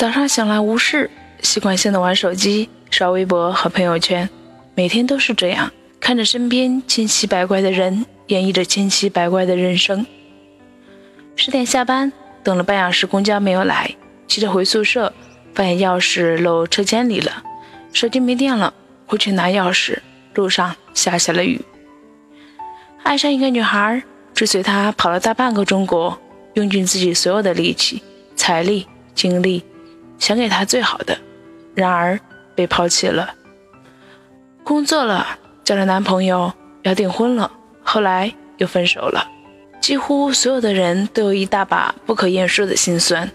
早上醒来无事，习惯性的玩手机、刷微博和朋友圈，每天都是这样，看着身边千奇百怪的人，演绎着千奇百怪的人生。十点下班，等了半小时公交没有来，急着回宿舍，发现钥匙漏车间里了，手机没电了，回去拿钥匙，路上下起了雨。爱上一个女孩，追随她跑了大半个中国，用尽自己所有的力气、财力、精力。想给他最好的，然而被抛弃了。工作了，交了男朋友，要订婚了，后来又分手了。几乎所有的人都有一大把不可言说的心酸。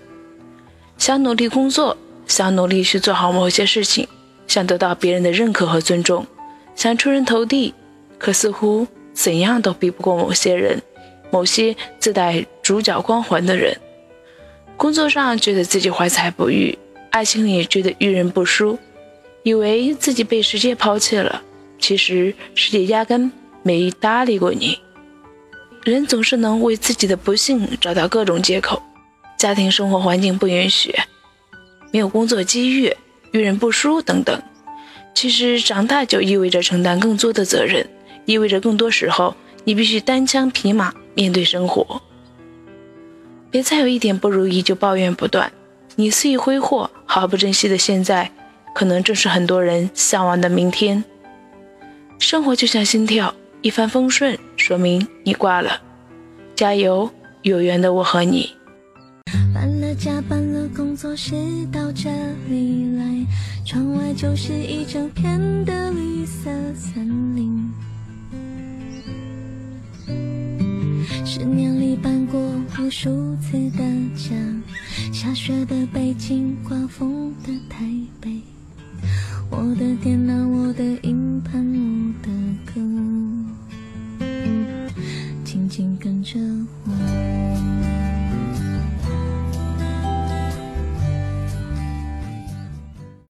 想努力工作，想努力去做好某些事情，想得到别人的认可和尊重，想出人头地，可似乎怎样都比不过某些人，某些自带主角光环的人。工作上觉得自己怀才不遇，爱情里觉得遇人不淑，以为自己被世界抛弃了，其实世界压根没搭理过你。人总是能为自己的不幸找到各种借口，家庭生活环境不允许，没有工作机遇，遇人不淑等等。其实长大就意味着承担更多的责任，意味着更多时候你必须单枪匹马面对生活。别再有一点不如意就抱怨不断，你肆意挥霍、毫不珍惜的现在，可能正是很多人向往的明天。生活就像心跳，一帆风顺说明你挂了，加油，有缘的我和你。搬了家，搬了工作室到这里来，窗外就是一整片的绿色森林。十年里搬过无数次的家，下雪的北京，刮风的台北，我的电脑。我的